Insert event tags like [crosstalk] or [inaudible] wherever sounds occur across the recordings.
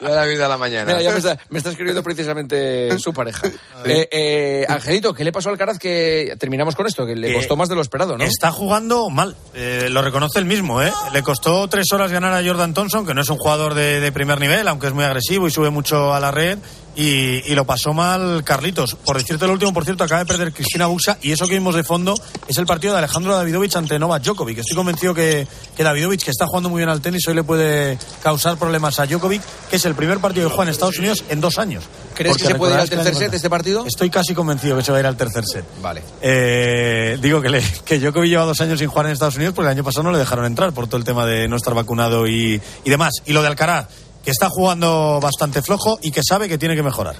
la vida a la mañana. Mira, ya me está, me está escribiendo precisamente su pareja. Eh, eh, Angelito, ¿qué le pasó al Caraz que terminamos con esto? Que le Eh, costó más de lo esperado, ¿no? Está jugando mal, eh, lo reconoce él mismo. ¿eh? Le costó tres horas ganar a Jordan Thompson, que no es un jugador de, de primer nivel, aunque es muy agresivo y sube mucho a la red. Y, y lo pasó mal Carlitos. Por decirte lo último, por cierto, acaba de perder Cristina Buxa y eso que vimos de fondo es el partido de Alejandro Davidovich ante Novak Djokovic. Estoy convencido que, que Davidovich, que está jugando muy bien al tenis, hoy le puede causar problemas a Djokovic, que es el primer partido que juega en Estados Unidos en dos años. ¿Crees Porque que se puede ir al el tercer set de este partido? Estoy casi convencido que se va a ir al tercer set. Vale. Eh, digo que, le, que Djokovic lleva dos años sin jugar en Estados Unidos porque el año pasado no le dejaron entrar por todo el tema de no estar vacunado y, y demás. Y lo de Alcaraz, que está jugando bastante flojo y que sabe que tiene que mejorar.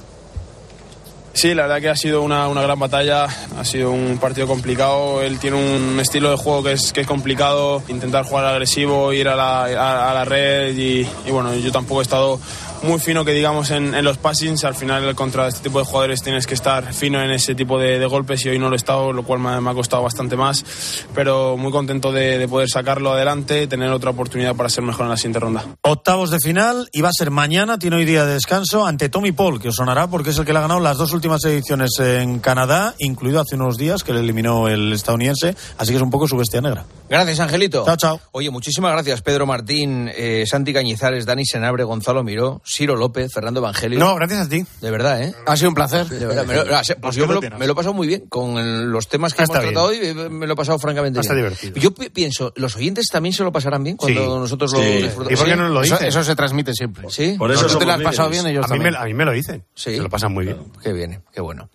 Sí, la verdad que ha sido una, una gran batalla, ha sido un partido complicado. Él tiene un estilo de juego que es, que es complicado, intentar jugar agresivo, ir a la, a, a la red y, y, bueno, yo tampoco he estado muy fino que digamos en, en, los passings. Al final contra este tipo de jugadores tienes que estar fino en ese tipo de, de golpes y hoy no lo he estado, lo cual me, me ha costado bastante más. Pero muy contento de, de, poder sacarlo adelante, tener otra oportunidad para ser mejor en la siguiente ronda. Octavos de final y va a ser mañana, tiene hoy día de descanso ante Tommy Paul, que os sonará porque es el que le ha ganado las dos últimas ediciones en Canadá, incluido hace unos días que le eliminó el estadounidense. Así que es un poco su bestia negra. Gracias, Angelito. Chao, chao. Oye, muchísimas gracias, Pedro Martín, eh, Santi Cañizares, Dani Senabre, Gonzalo Miró, Ciro López, Fernando Evangelio. No, gracias a ti. De verdad, ¿eh? Ha sido un placer. De verdad, me lo, [laughs] pues yo me lo, me lo, he pasado muy bien. Con el, los temas que Está hemos tratado bien. hoy, me lo he pasado francamente Está bien. divertido. Yo pi- pienso, ¿los oyentes también se lo pasarán bien cuando Sí. nosotros lo Sí. disfrutamos? ¿Y por qué no lo Eso- dicen? eso se transmite siempre. Sí. Por eso ¿No te lo has pasado bien ellos A mí me- también? a mí me lo dicen. Sí. Se lo pasan muy bien. Qué bien, qué bueno.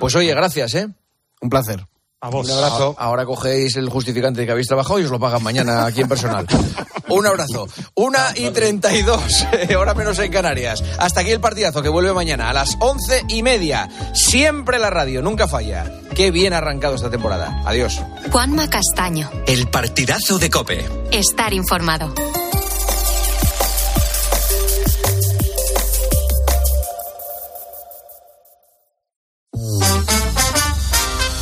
Pues oye, gracias, ¿eh? Un placer. A vos. Un abrazo. Ahora cogéis el justificante que habéis trabajado y os lo pagan mañana aquí en personal. [laughs] Un abrazo. Una y treinta y dos, hora menos en Canarias. Hasta aquí el partidazo que vuelve mañana a las once y media. Siempre la radio, nunca falla. Qué bien ha arrancado esta temporada. Adiós. Juanma Castaño. El partidazo de Cope. Estar informado.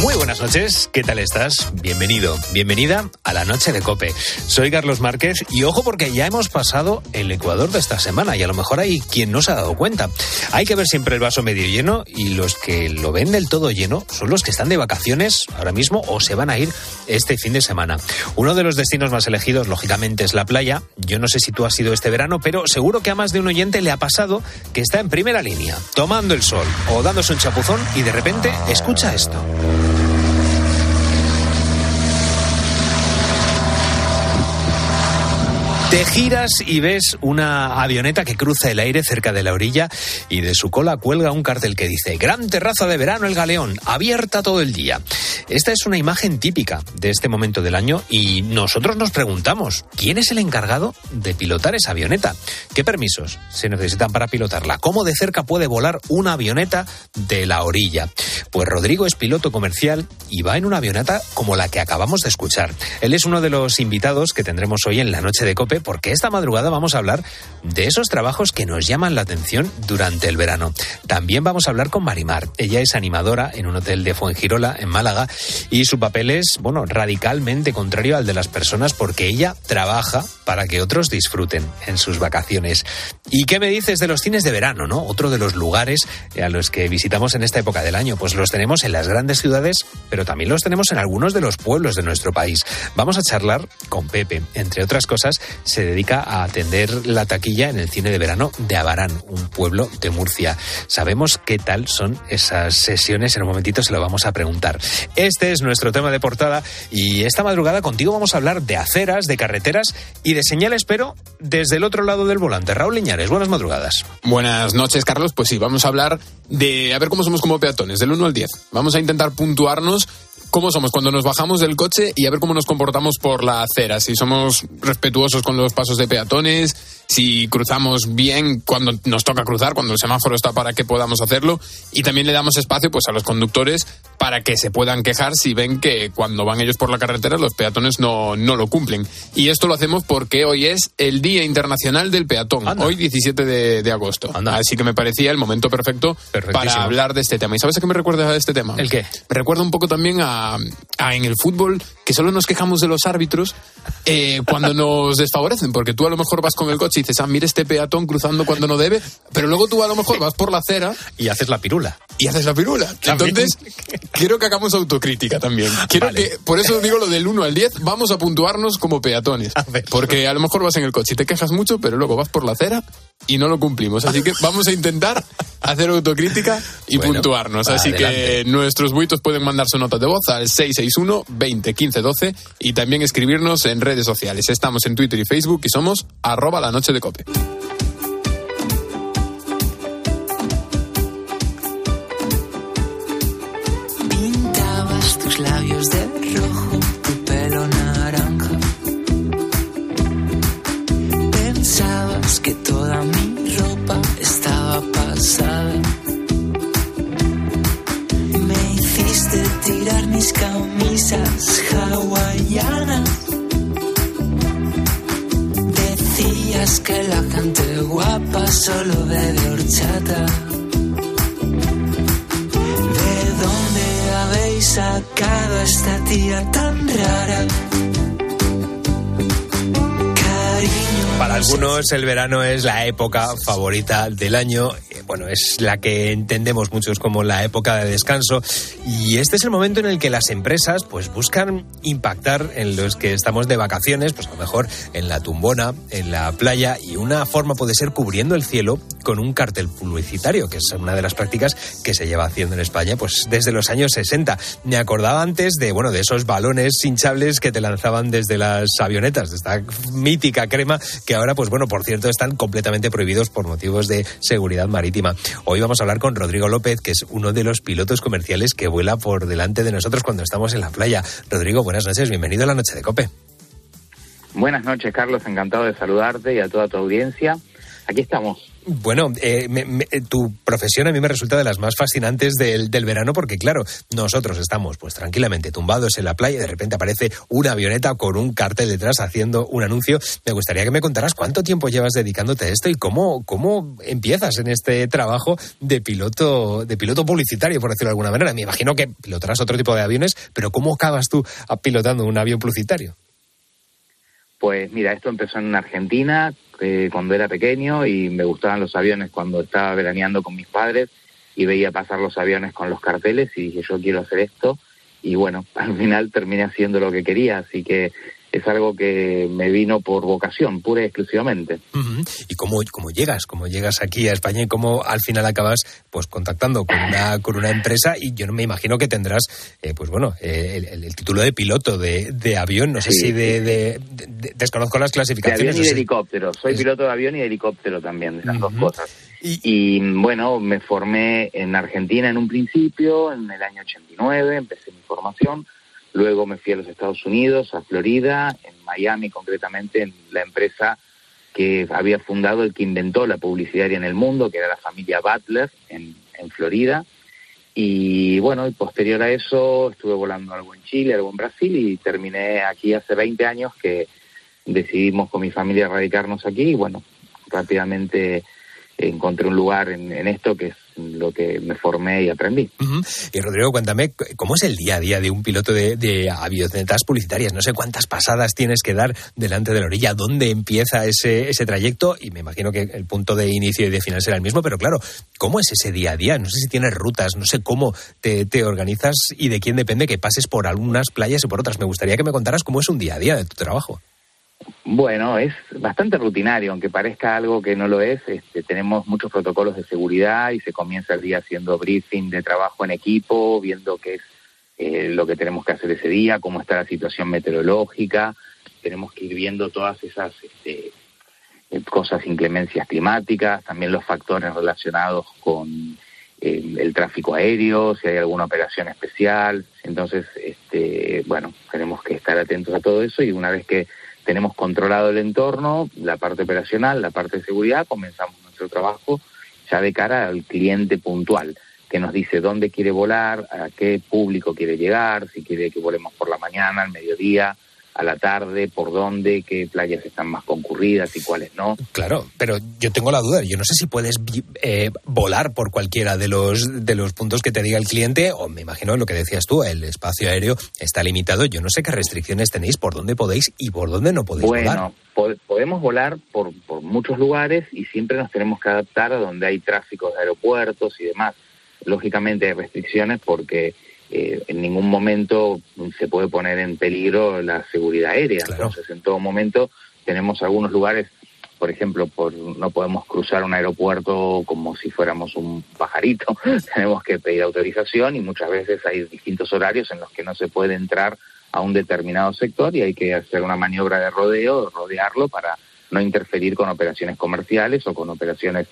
Muy buenas noches, ¿qué tal estás? Bienvenido, bienvenida a la noche de Cope. Soy Carlos Márquez y ojo porque ya hemos pasado el Ecuador de esta semana y a lo mejor hay quien no se ha dado cuenta. Hay que ver siempre el vaso medio lleno y los que lo ven del todo lleno son los que están de vacaciones ahora mismo o se van a ir este fin de semana. Uno de los destinos más elegidos, lógicamente, es la playa. Yo no sé si tú has ido este verano, pero seguro que a más de un oyente le ha pasado que está en primera línea, tomando el sol o dándose un chapuzón y de repente escucha esto. Te giras y ves una avioneta que cruza el aire cerca de la orilla y de su cola cuelga un cartel que dice Gran terraza de verano El Galeón, abierta todo el día. Esta es una imagen típica de este momento del año y nosotros nos preguntamos, ¿quién es el encargado de pilotar esa avioneta? ¿Qué permisos se necesitan para pilotarla? ¿Cómo de cerca puede volar una avioneta de la orilla? Pues Rodrigo es piloto comercial y va en una avioneta como la que acabamos de escuchar. Él es uno de los invitados que tendremos hoy en la noche de Cope porque esta madrugada vamos a hablar de esos trabajos que nos llaman la atención durante el verano. También vamos a hablar con Marimar. Ella es animadora en un hotel de Fuengirola, en Málaga, y su papel es, bueno, radicalmente contrario al de las personas porque ella trabaja para que otros disfruten en sus vacaciones. ¿Y qué me dices de los cines de verano, no? Otro de los lugares a los que visitamos en esta época del año. Pues los tenemos en las grandes ciudades, pero también los tenemos en algunos de los pueblos de nuestro país. Vamos a charlar con Pepe. Entre otras cosas, se dedica a atender la taquilla en el cine de verano de Abarán, un pueblo de Murcia. Sabemos qué tal son esas sesiones, en un momentito se lo vamos a preguntar. Este es nuestro tema de portada y esta madrugada contigo vamos a hablar de aceras, de carreteras y de señales, pero desde el otro lado del volante. Raúl Liñares, buenas madrugadas. Buenas noches, Carlos. Pues sí, vamos a hablar de a ver cómo somos como peatones, del 1 al 10. Vamos a intentar puntuarnos cómo somos cuando nos bajamos del coche y a ver cómo nos comportamos por la acera. Si somos respetuosos con los pasos de peatones, si cruzamos bien cuando nos toca cruzar, cuando el semáforo está para que podamos hacerlo. Y también le damos espacio pues, a los conductores para que se puedan quejar si ven que cuando van ellos por la carretera los peatones no, no lo cumplen. Y esto lo hacemos porque hoy es el Día Internacional del Peatón, Anda. hoy 17 de, de agosto. Anda. Así que me parecía el momento perfecto para hablar de este tema. ¿Y sabes a qué me recuerda este tema? ¿El qué? Me recuerda un poco también a, a en el fútbol que solo nos quejamos de los árbitros eh, cuando nos desfavorecen, porque tú a lo mejor vas con el coche y dices, ah, mira este peatón cruzando cuando no debe, pero luego tú a lo mejor vas por la acera Y haces la pirula. y haces la pirula. Entonces, [laughs] quiero que hagamos autocrítica también. Quiero Vale. que, por eso digo lo del 1 al 10, vamos a puntuarnos como peatones. [laughs] A ver. Porque a lo mejor vas en el coche y te quejas mucho, pero luego vas por la acera y no lo cumplimos. Así que vamos a intentar hacer autocrítica y Bueno, puntuarnos. Así adelante. que nuestros buitos pueden mandar su nota de voz al 661 20 15 12 y también escribirnos en redes sociales. Estamos en Twitter y Facebook y somos arroba la noche de cope. Tus labios de el verano es la época favorita del año. Eh, Bueno, es la que entendemos muchos como la época de descanso. Y este es el momento en el que las empresas pues buscan impactar en los que estamos de vacaciones, pues a lo mejor en la tumbona, en la playa. Y una forma puede ser cubriendo el cielo con un cartel publicitario, que es una de las prácticas que se lleva haciendo en España pues desde los años 60. Me acordaba antes de, bueno, de esos balones hinchables que te lanzaban desde las avionetas, de esta mítica crema que ahora, pues bueno, por cierto, están completamente prohibidos por motivos de seguridad marítima. Hoy vamos a hablar con Rodrigo López, que es uno de los pilotos comerciales que vuela por delante de nosotros cuando estamos en la playa. Rodrigo, buenas noches, bienvenido a la noche de Cope. Buenas noches, Carlos. Encantado de saludarte y a toda tu audiencia. Aquí estamos. Bueno, eh, me- me- eh, tu profesión a mí me resulta de las más fascinantes del, del verano porque, claro, nosotros estamos pues tranquilamente tumbados en la playa y de repente aparece una avioneta con un cartel detrás haciendo un anuncio. Me gustaría que me contaras cuánto tiempo llevas dedicándote a esto y cómo, cómo empiezas en este trabajo de piloto, de piloto publicitario, por decirlo de alguna manera. Me imagino que pilotarás otro tipo de aviones, pero ¿cómo acabas tú pilotando un avión publicitario? Pues mira, esto empezó en Argentina eh, cuando era pequeño y me gustaban los aviones cuando estaba veraneando con mis padres y veía pasar los aviones con los carteles y dije yo quiero hacer esto y bueno, [laughs] al final terminé haciendo lo que quería, así que es algo que me vino por vocación, pura y exclusivamente. ¿Y cómo, cómo llegas? ¿Cómo llegas aquí a España y cómo al final acabas pues contactando con una, con una empresa? Y yo no me imagino que tendrás, eh, pues bueno, eh, el, el- el título de piloto de, de avión. No sé Sí, si de, de- de- de- desconozco las De clasificaciones. avión y de helicóptero. Soy Es- piloto de avión y de helicóptero también, de las dos cosas. Y- Y bueno, me formé en Argentina en un principio, en el año 89, empecé mi formación. Luego me fui a los Estados Unidos, a Florida, en Miami concretamente, en la empresa que había fundado el que inventó la publicitaria en el mundo, que era la familia Butler en, en Florida. Y bueno, y posterior a eso estuve volando algo en Chile, algo en Brasil y terminé aquí hace 20 años que decidimos con mi familia radicarnos aquí y bueno, rápidamente encontré un lugar en, en esto que es lo que me formé y aprendí. Y Rodrigo, cuéntame, ¿cómo es el día a día de un piloto de, de avionetas publicitarias? No sé cuántas pasadas tienes que dar delante de la orilla, dónde empieza ese, ese trayecto, y me imagino que el punto de inicio y de final será el mismo, pero claro, ¿cómo es ese día a día? No sé si tienes rutas, no sé cómo te, te organizas y de quién depende que pases por algunas playas y por otras. Me gustaría que me contaras cómo es un día a día de tu trabajo. Bueno, es bastante rutinario, aunque parezca algo que no lo es. Este, tenemos muchos protocolos de seguridad y se comienza el día haciendo briefing de trabajo en equipo, viendo qué es eh, lo que tenemos que hacer ese día, cómo está la situación meteorológica. Tenemos que ir viendo todas esas este, eh, cosas, inclemencias climáticas, también los factores relacionados con eh, el tráfico aéreo, si hay alguna operación especial. Entonces, este, bueno, tenemos que estar atentos a todo eso y una vez que tenemos controlado el entorno, la parte operacional, la parte de seguridad, comenzamos nuestro trabajo ya de cara al cliente puntual. que nos dice dónde quiere volar, a qué público quiere llegar, si quiere que volemos por la mañana, al mediodía, a la tarde, por dónde, qué playas están más concurridas y cuáles no. Claro, pero yo tengo la duda. Yo no sé si puedes eh, volar por cualquiera de los, de los puntos que te diga el cliente, o me imagino lo que decías tú, el espacio aéreo está limitado. Yo no sé qué restricciones tenéis, por dónde podéis y por dónde no podéis bueno, volar. podemos volar por, por muchos lugares y siempre nos tenemos que adaptar a donde hay tráfico de aeropuertos y demás. Lógicamente hay restricciones porque eh, en ningún momento se puede poner en peligro la seguridad aérea. Entonces, en todo momento tenemos algunos lugares, por ejemplo, por, no podemos cruzar un aeropuerto como si fuéramos un pajarito, [laughs] tenemos que pedir autorización y muchas veces hay distintos horarios en los que no se puede entrar a un determinado sector y hay que hacer una maniobra de rodeo, rodearlo para no interferir con operaciones comerciales o con operaciones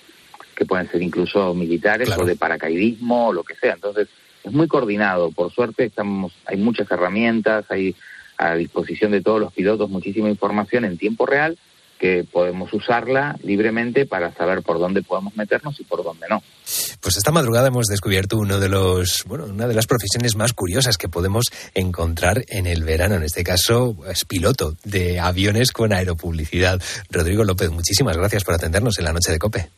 que pueden ser incluso militares o de paracaidismo o lo que sea. Entonces, es muy coordinado. Por suerte estamos, hay muchas herramientas, hay a disposición de todos los pilotos muchísima información en tiempo real que podemos usarla libremente para saber por dónde podemos meternos y por dónde no. Pues esta madrugada hemos descubierto uno de los, bueno, una de las profesiones más curiosas que podemos encontrar en el verano. En este caso, es piloto de aviones con aeropublicidad. Rodrigo López, muchísimas gracias por atendernos en la noche de Cope.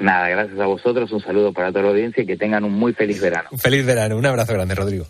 Nada, gracias a vosotros, un saludo para toda la audiencia y que tengan un muy feliz verano. Feliz verano, un abrazo grande, Rodrigo.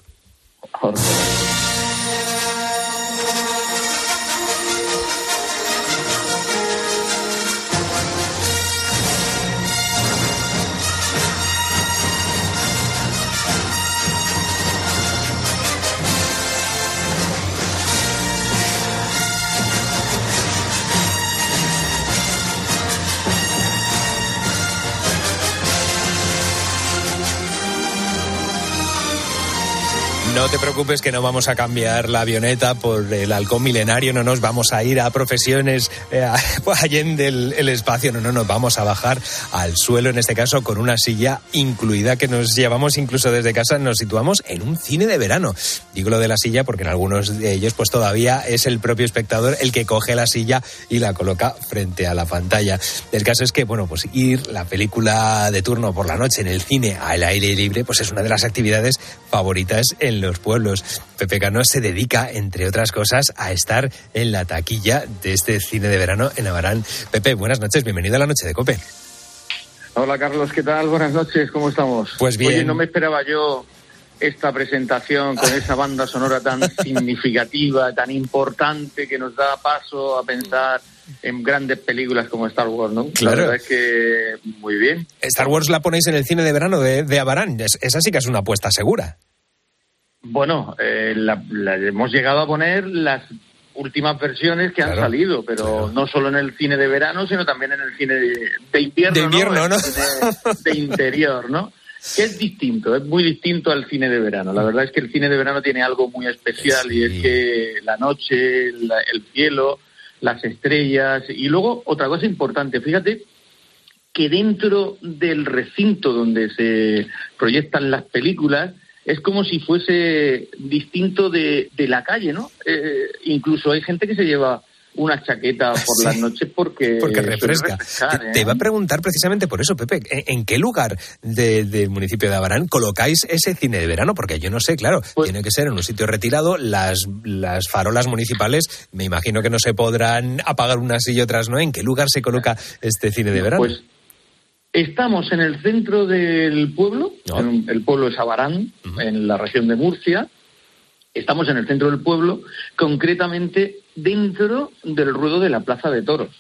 Preocupes que no vamos a cambiar la avioneta por el halcón milenario, no nos vamos a ir a profesiones eh, [laughs] allende el, el, espacio, no, no, nos vamos a bajar al suelo, en este caso con una silla incluida que nos llevamos incluso desde casa, nos situamos en un cine de verano. Digo lo de la silla porque en algunos de ellos pues todavía es el propio espectador el que coge la silla y la coloca frente a la pantalla. El caso es que, bueno, pues ir la película de turno por la noche en el cine al aire libre pues es una de las actividades favoritas en los pueblos. Pepe Cano se dedica, entre otras cosas, a estar en la taquilla de este cine de verano en Abarán. Pepe, buenas noches, bienvenido a la noche de Cope. Hola Carlos, ¿qué tal? Buenas noches, ¿cómo estamos? Pues bien. Oye, no me esperaba yo esta presentación con esa banda sonora tan [laughs] significativa, tan importante que nos da paso a pensar en grandes películas como Star Wars, ¿no? Claro. La verdad es que muy bien. Star Wars la ponéis en el cine de verano de, de Abarán. Es, esa sí que es una apuesta segura. Bueno, eh, la, la, hemos llegado a poner las últimas versiones que han Claro, salido, pero claro. no solo en el cine de verano, sino también en el cine de, de invierno, De invierno, ¿no? de interior, ¿no? Que es distinto, es muy distinto al cine de verano. La verdad es que el cine de verano tiene algo muy especial y es que la noche, la- el cielo, las estrellas y luego otra cosa importante, fíjate que dentro del recinto donde se proyectan las películas es como si fuese distinto de, de la calle, ¿no? Eh, incluso hay gente que se lleva una chaqueta por Sí. las noches porque, Porque refresca. refrescar, Te, ¿eh? te iba a preguntar precisamente por eso, Pepe, ¿en, en qué lugar de- del municipio de Abarán colocáis ese cine de verano? Porque yo no sé, claro, Pues tiene que ser en un sitio retirado. Las, las farolas municipales, me imagino que no se podrán apagar unas y otras, ¿no? ¿En qué lugar se coloca este cine de verano? Pues estamos en el centro del pueblo, No. en- el pueblo es Abarán, en la región de Murcia. Estamos en el centro del pueblo, concretamente dentro del ruedo de la Plaza de Toros.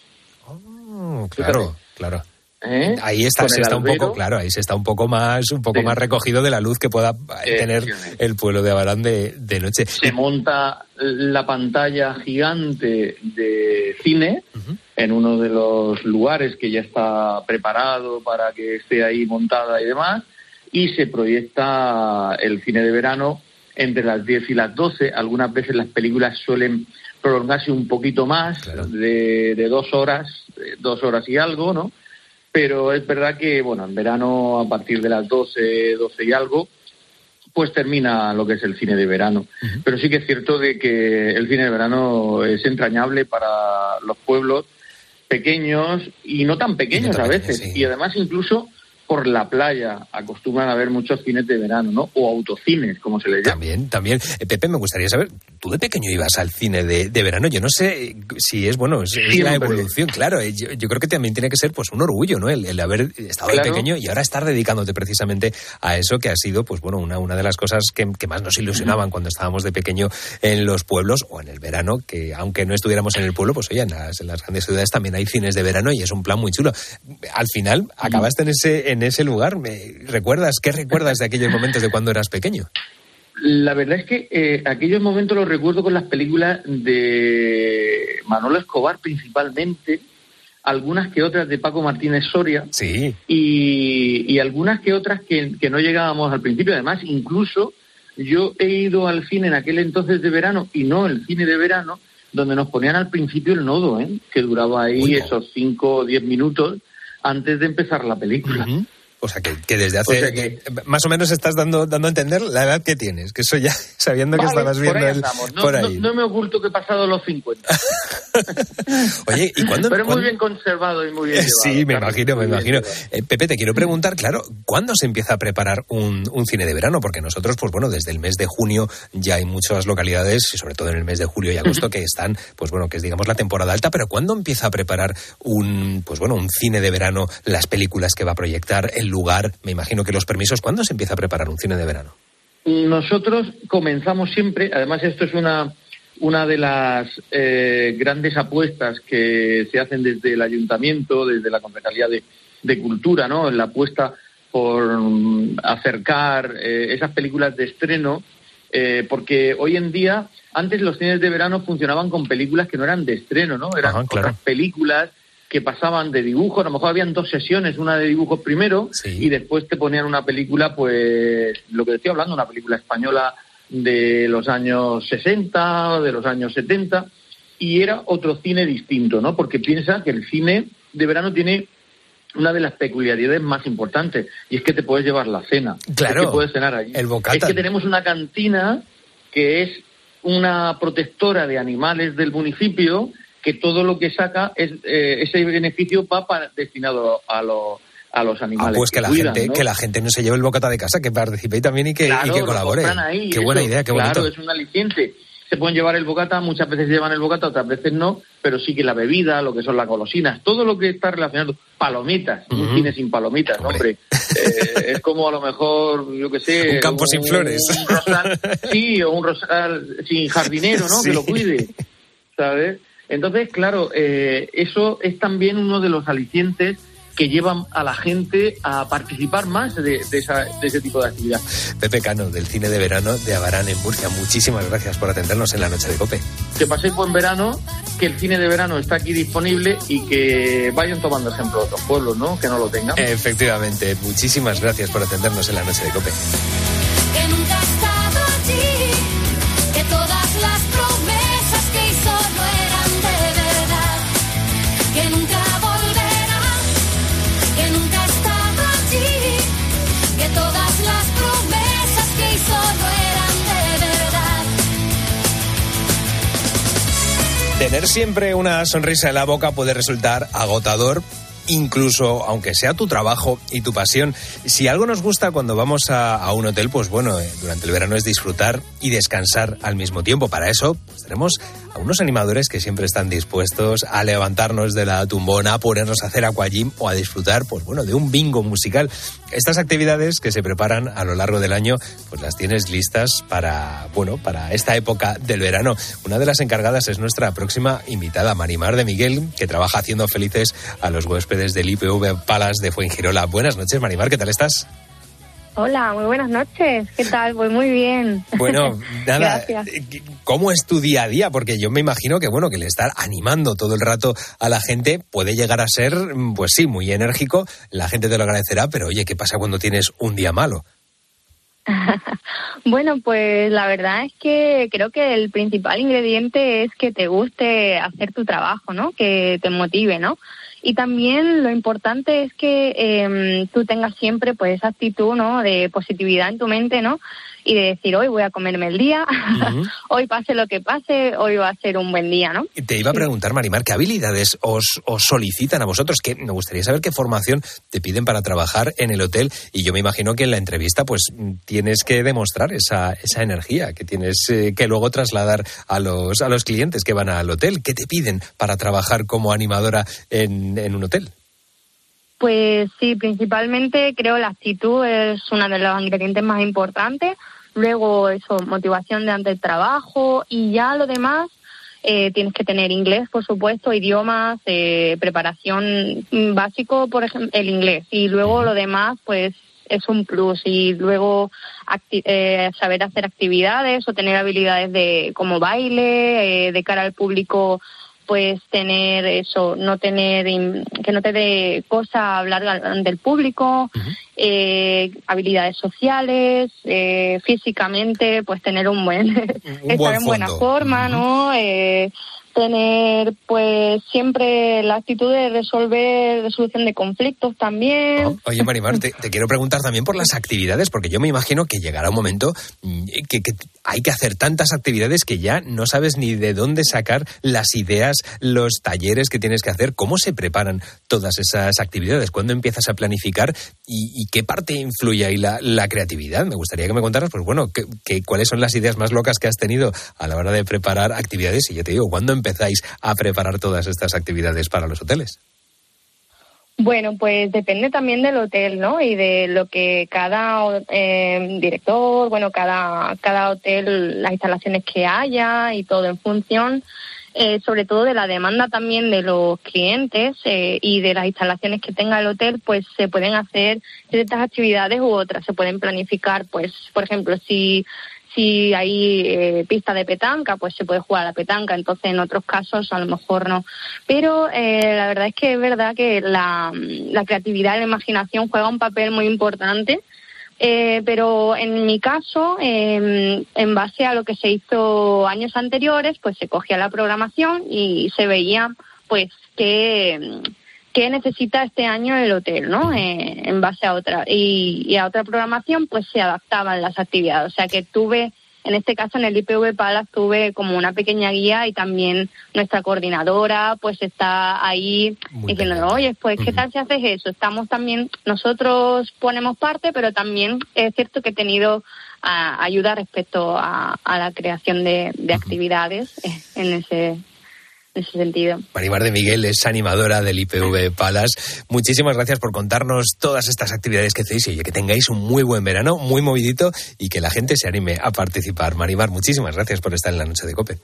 Oh, claro, claro. ¿eh? Ahí está, se está un poco, claro, ahí se está un poco más, un poco Sí. más recogido de la luz que pueda eh, tener el pueblo de Abarán de, de noche. se monta la pantalla gigante de cine en uno de los lugares que ya está preparado para que esté ahí montada y demás, y se proyecta el cine de verano entre las 10 y las 12. Algunas veces las películas suelen prolongarse un poquito más, Claro. de, de dos horas, dos horas y algo, ¿no? Pero es verdad que, bueno, en verano a partir de las 12, 12 y algo, pues termina lo que es el cine de verano. Pero sí que es cierto de que el cine de verano es entrañable para los pueblos pequeños y no tan pequeños tan a pequeños, veces. sí. Y además incluso por la playa acostumbran a ver muchos cines de verano, ¿no? O autocines, como se le llama. También, también. Eh, Pepe, me gustaría saber, tú de pequeño ibas al cine de, de verano. Yo no sé eh, si es, bueno, es, es la evolución, claro. eh, Yo, yo creo que también tiene que ser pues un orgullo, ¿no? El, el haber estado de Claro. pequeño y ahora estar dedicándote precisamente a eso que ha sido, pues bueno, una, una de las cosas que, que más nos ilusionaban cuando estábamos de pequeño en los pueblos o en el verano, que aunque no estuviéramos en el pueblo, pues oye, en las, en las grandes ciudades también hay cines de verano y es un plan muy chulo. Al final, acabaste en ese, en ese lugar. ¿Me ¿Recuerdas? ¿Qué recuerdas de aquellos momentos de cuando eras pequeño? La verdad es que eh, aquellos momentos los recuerdo con las películas de Manolo Escobar principalmente, algunas que otras de Paco Martínez Soria Sí. y, y algunas que otras que, que no llegábamos al principio. Además, incluso yo he ido al cine en aquel entonces de verano y no el cine de verano, donde nos ponían al principio el nodo, ¿eh? que duraba ahí Uy, no. esos cinco o diez minutos antes de empezar la película. O sea, que, que desde hace... O sea que- que más o menos estás dando, dando a entender la edad que tienes, que eso ya, [laughs] sabiendo que estabas por viendo ahí el-. No, por ahí. no me oculto que he pasado los 50. [laughs] Oye, ¿y cuándo...? Pero muy cuándo- bien conservado y muy bien [laughs] Eh, llevado. Sí, me imagino, me imagino. Eh, Pepe, te quiero preguntar, claro, ¿cuándo se empieza a preparar un, un cine de verano? Porque nosotros, pues bueno, desde el mes de junio ya hay muchas localidades, y sobre todo en el mes de julio y agosto, que están, pues bueno, que es digamos la temporada alta, pero ¿cuándo empieza a preparar un, pues bueno, un cine de verano, las películas que va a proyectar, el lugar, me imagino que los permisos, ¿cuándo se empieza a preparar un cine de verano? Nosotros comenzamos siempre, además esto es una, una de las eh, grandes apuestas que se hacen desde el ayuntamiento, desde la Concejalía de, de Cultura, ¿no? La apuesta por mm, acercar eh, esas películas de estreno, eh, porque hoy en día, antes los cines de verano funcionaban con películas que no eran de estreno, ¿no? Eran Ajá, claro. otras películas que pasaban de dibujo, a lo mejor habían dos sesiones, una de dibujos primero Sí. y después te ponían una película, pues lo que estoy hablando, una película española de los años 60, de los años 70, y era otro cine distinto, ¿no? Porque piensa que el cine de verano tiene una de las peculiaridades más importantes, y es que te puedes llevar la cena. Claro, Es que puedes cenar allí. el bocata. Es que tenemos una cantina que es una protectora de animales del municipio que todo lo que saca es eh, ese beneficio va para, destinado a, lo- a los Ah, animales. pues que la, cuidan, gente, ¿no? que la gente no se lleve el bocata de casa, que participe también y que, y Claro, que lo colabore. ahí, qué eso, buena idea, qué Claro, bonito. es un aliciente. Se pueden llevar el bocata, muchas veces llevan el bocata, otras veces no, pero sí que la bebida, lo que son las golosinas, todo lo que está relacionado, palomitas, un Ujú. cine sin palomitas, ¿no, Hombre. hombre. Eh, es como a lo mejor, yo que sé... Un campo sin flores. un rosal, sí, o un rosal sin jardinero, ¿no? [laughs] Sí. Que lo cuide, ¿sabes? Entonces, claro, eh, eso es también uno de los alicientes que llevan a la gente a participar más de, de esa- de ese tipo de actividad. Pepe Cano, del cine de verano de Abarán en Murcia. Muchísimas gracias por atendernos en la noche de Cope. que paséis buen verano, que el cine de verano está aquí disponible y que vayan tomando ejemplo a otros pueblos, ¿no? Que no lo tengan. Efectivamente, muchísimas gracias por atendernos en la noche de Cope. Tener siempre una sonrisa en la boca puede resultar agotador. Incluso aunque sea tu trabajo y tu pasión, si algo nos gusta cuando vamos a, un hotel, pues bueno, eh, durante el verano es disfrutar y descansar al mismo tiempo. Para eso, pues tenemos a unos animadores que siempre están dispuestos a levantarnos de la tumbona, a ponernos a hacer aquagym o a disfrutar, pues bueno, de un bingo musical. Estas actividades que se preparan a lo largo del año, pues las tienes listas para, bueno, para esta época del verano. Una de las encargadas es nuestra próxima invitada, Marimar de Miguel, que trabaja haciendo felices a los huéspedes del IPV Palace de Fuengirola. Buenas noches, Marimar, ¿qué tal estás? Hola, muy buenas noches. ¿Qué tal? Pues muy bien. Bueno, [laughs] nada, Gracias. eh, ¿cómo es tu día a día? Porque yo me imagino que, bueno, que el estar animando todo el rato a la gente puede llegar a ser, mm, pues sí, muy enérgico, la gente te lo agradecerá, pero oye, ¿qué pasa cuando tienes un día malo? [laughs] Bueno, pues la verdad es que creo que el principal ingrediente es que te guste hacer tu trabajo, ¿no? Que te motive, ¿no? Y también lo importante es que eh, tú tengas siempre pues esa actitud, ¿no? De positividad en tu mente, ¿no? Y de decir, hoy voy a comerme el día, [laughs] hoy pase lo que pase, hoy va a ser un buen día, ¿no? Te iba a preguntar, Marimar, ¿qué habilidades os, os solicitan a vosotros? Que me gustaría saber qué formación te piden para trabajar en el hotel. Y yo me imagino que en la entrevista, pues tienes que demostrar esa, esa energía que tienes eh, que luego trasladar a los, a los clientes que van al hotel. ¿Qué te piden para trabajar como animadora en, en un hotel? Pues sí, principalmente creo la actitud es uno de los ingredientes más importantes. Luego eso, motivación de ante el trabajo y ya lo demás eh, tienes que tener inglés, por supuesto, idiomas, eh, preparación básico, por ejemplo, el inglés. Y luego lo demás, pues es un plus. Y luego acti- eh, saber hacer actividades o tener habilidades de como baile, eh, de cara al público pues tener eso, no tener, que no te dé cosa hablar del público, eh, habilidades sociales, eh, físicamente, pues tener un buen, [laughs] estar buen en buena forma, ¿no? Eh, tener pues siempre la actitud de resolver, resolución de conflictos también. Oye, Marimar, te, quiero preguntar también por las actividades, porque yo me imagino que llegará un momento mm, que, hay que hacer tantas actividades que ya no sabes ni de dónde sacar las ideas, los talleres que tienes que hacer. ¿Cómo se preparan todas esas actividades? ¿Cuándo empiezas a planificar? ¿Y, qué parte influye ahí la, la creatividad? Me gustaría que me contaras, pues bueno, que, cuáles son las ideas más locas que has tenido a la hora de preparar actividades. Y yo te digo, ¿cuándo empezáis a preparar todas estas actividades para los hoteles? Bueno, pues depende también del hotel, ¿no? Y de lo que cada eh, director, bueno, cada, cada hotel, las instalaciones que haya y todo en función, eh, sobre todo de la demanda también de los clientes eh, y de las instalaciones que tenga el hotel, pues se pueden hacer ciertas actividades u otras, se pueden planificar, pues, por ejemplo, si si hay eh, pista de petanca, pues se puede jugar a la petanca. Entonces, en otros casos, a lo mejor no. Pero eh, la verdad es que es verdad que la, la creatividad y la imaginación juega un papel muy importante. Eh, pero en mi caso, eh, en base a lo que se hizo años anteriores, pues se cogía la programación y se veía, pues, qué, qué necesita este año el hotel, ¿no? Eh, en base a otra y, y a otra programación, pues se adaptaban las actividades. O sea que tuve, en este caso en el IPV Palace tuve como una pequeña guía y también nuestra coordinadora, pues está ahí diciendo, oye, pues qué tal si haces eso. Estamos también, nosotros ponemos parte, pero también es cierto que he tenido ah, ayuda respecto a, a la creación de, de actividades eh, en ese en ese sentido. Marimar de Miguel es animadora del IPV Palace. Muchísimas gracias por contarnos todas estas actividades que hacéis y que tengáis un muy buen verano, muy movidito y que la gente se anime a participar. Marimar, muchísimas gracias por estar en la noche de COPE.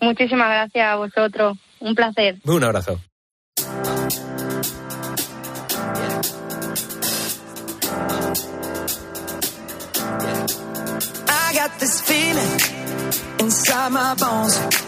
Muchísimas gracias a vosotros. Un placer. Un abrazo. I got this feeling inside my bones.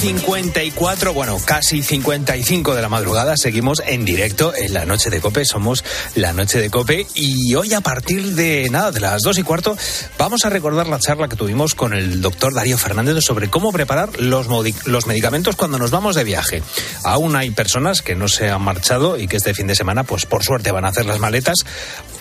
54, bueno, casi 55 de la madrugada, seguimos en directo en la noche de Cope, somos la noche de Cope y hoy a partir de nada, de las dos y cuarto, vamos a recordar la charla que tuvimos con el doctor Darío Fernández sobre cómo preparar los, los medicamentos cuando nos vamos de viaje. Aún hay personas que no se han marchado y que este fin de semana, pues por suerte van a hacer las maletas.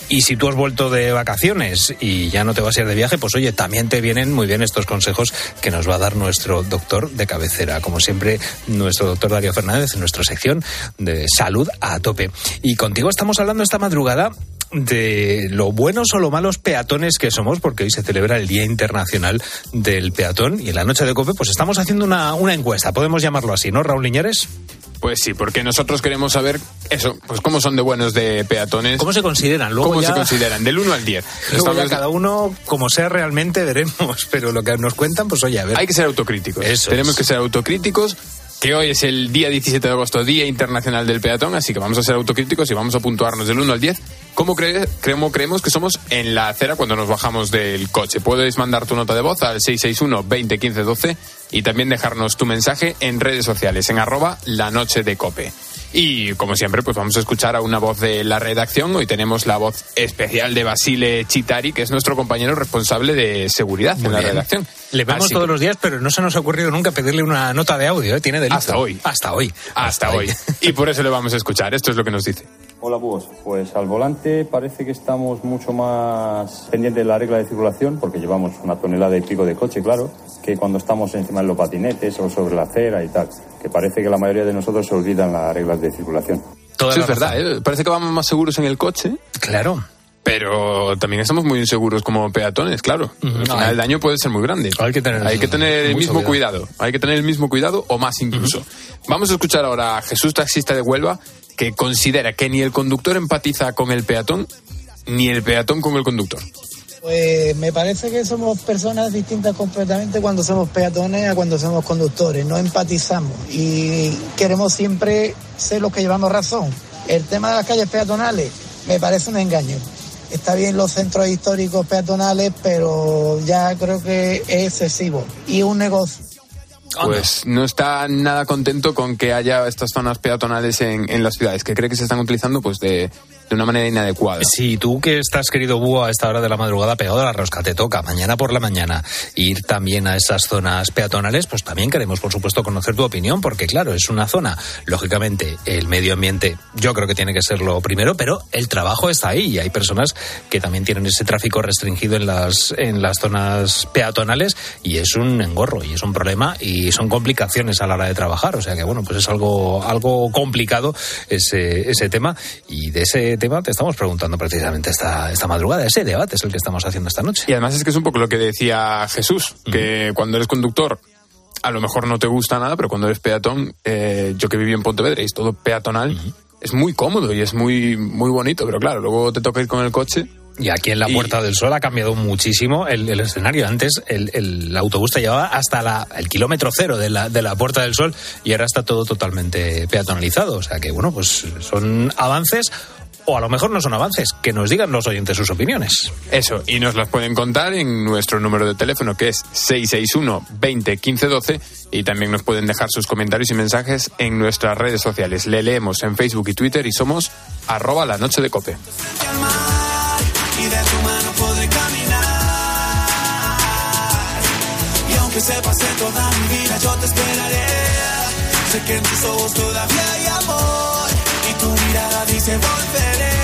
Y si tú has vuelto de vacaciones y ya no te vas a ir de viaje, pues oye, también te vienen muy bien estos consejos que nos va a dar nuestro doctor de cabecera. Como siempre, nuestro doctor Darío Fernández en nuestra sección de salud a tope. Y contigo estamos hablando esta madrugada de lo buenos o lo malos peatones que somos, porque hoy se celebra el Día Internacional del Peatón y en la noche de COPE pues estamos haciendo una, encuesta, podemos llamarlo así, ¿no, Raúl Liñares? Pues sí, porque nosotros queremos saber eso, pues cómo son de buenos de peatones. ¿Cómo se consideran? Luego ¿Cómo ya- se consideran? Del 1 al 10. [laughs] Luego ya Estamos- cada uno, como sea realmente, veremos. [laughs] Pero lo que nos cuentan, pues oye, a ver. Hay que ser autocríticos. Eso Tenemos es. que ser autocríticos. Que hoy es el día 17 de agosto, Día Internacional del Peatón, así que vamos a ser autocríticos y vamos a puntuarnos del 1 al 10. ¿Cómo cree- creemos, creemos que somos en la acera cuando nos bajamos del coche? Puedes mandar tu nota de voz al 661 20 15 12 y también dejarnos tu mensaje en redes sociales, en arroba la noche de cope. Y como siempre, pues vamos a escuchar a una voz de la redacción. Hoy tenemos la voz especial de Basile Chitari, que es nuestro compañero responsable de seguridad en la redacción. Le vemos Así todos que- los días, pero no se nos ha ocurrido nunca pedirle una nota de audio, ¿eh? Tiene delito. Hasta hoy. Hasta hoy. Hasta hoy. [laughs] Y por eso le vamos a escuchar. Esto es lo que nos dice. Hola búhos, pues al volante parece que estamos mucho más pendientes de la regla de circulación, porque llevamos una tonelada y pico de coche, claro, que cuando estamos encima de los patinetes o sobre la acera y tal, que parece que la mayoría de nosotros se olvidan las reglas de circulación. Eso es verdad, ¿eh? Parece que vamos más seguros en el coche. Claro. Pero también estamos muy inseguros como peatones, claro. Al final el daño puede ser muy grande. Hay que tener, Hay que tener el mismo cuidado. Hay que tener el mismo cuidado o más incluso. Vamos a escuchar ahora a Jesús, taxista de Huelva, que considera que ni el conductor empatiza con el peatón, ni el peatón con el conductor. Pues me parece que somos personas distintas completamente cuando somos peatones a cuando somos conductores. No empatizamos y queremos siempre ser los que llevamos razón. El tema de las calles peatonales me parece un engaño. Está bien los centros históricos peatonales, pero ya creo que es excesivo. Y un negocio. Pues no está nada contento con que haya estas zonas peatonales en, en las ciudades, que cree que se están utilizando pues de, de una manera inadecuada. Si tú que estás, querido búho, a esta hora de la madrugada pegado a la rosca, te toca mañana por la mañana ir también a esas zonas peatonales, pues también queremos, por supuesto, conocer tu opinión, porque claro, es una zona, lógicamente, el medio ambiente yo creo que tiene que ser lo primero, pero el trabajo está ahí y hay personas que también tienen ese tráfico restringido en las, en las zonas peatonales y es un engorro y es un problema y son complicaciones a la hora de trabajar, o sea que bueno, pues es algo, algo complicado ese, ese tema y de ese tema te estamos preguntando precisamente esta, esta madrugada. Ese debate es el que estamos haciendo esta noche. Y además es que es un poco lo que decía Jesús, que cuando eres conductor a lo mejor no te gusta nada, pero cuando eres peatón, eh, yo que viví en Pontevedra y es todo peatonal, es muy cómodo y es muy, muy bonito, pero claro, luego te toca ir con el coche. Y aquí en la Puerta del Sol ha cambiado muchísimo el, el escenario. Antes el, el autobús te llevaba hasta la, el kilómetro cero de la, de la Puerta del Sol y ahora está todo totalmente peatonalizado. O sea que, bueno, pues son avances o a lo mejor no son avances. Que nos digan los oyentes sus opiniones. Eso, y nos las pueden contar en nuestro número de teléfono que es 661 20 15 12 y también nos pueden dejar sus comentarios y mensajes en nuestras redes sociales. Le leemos en Facebook y Twitter y somos arroba la noche de cope. y de tu mano podré caminar. Y aunque se pase toda mi vida, yo te esperaré. Sé que en tus ojos todavía hay amor y tu mirada dice volveré.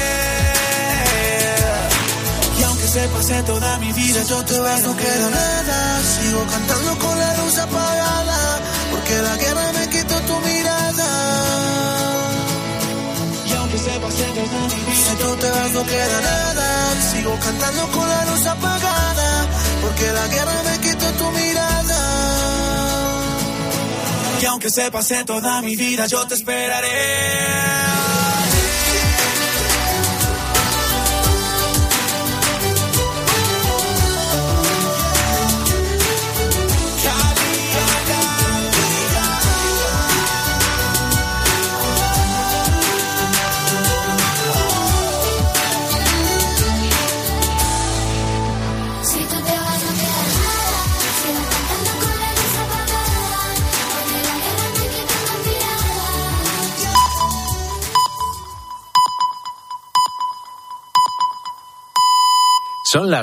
Y aunque se pase toda mi vida, yo te vas, no queda nada. Sigo cantando con la luz apagada, porque la guerra me quitó tu mirada. Si tú te vas no queda nada, sigo cantando con la luz apagada, porque la guerra me quitó tu mirada. Y aunque se pase toda mi vida, yo te esperaré. Son las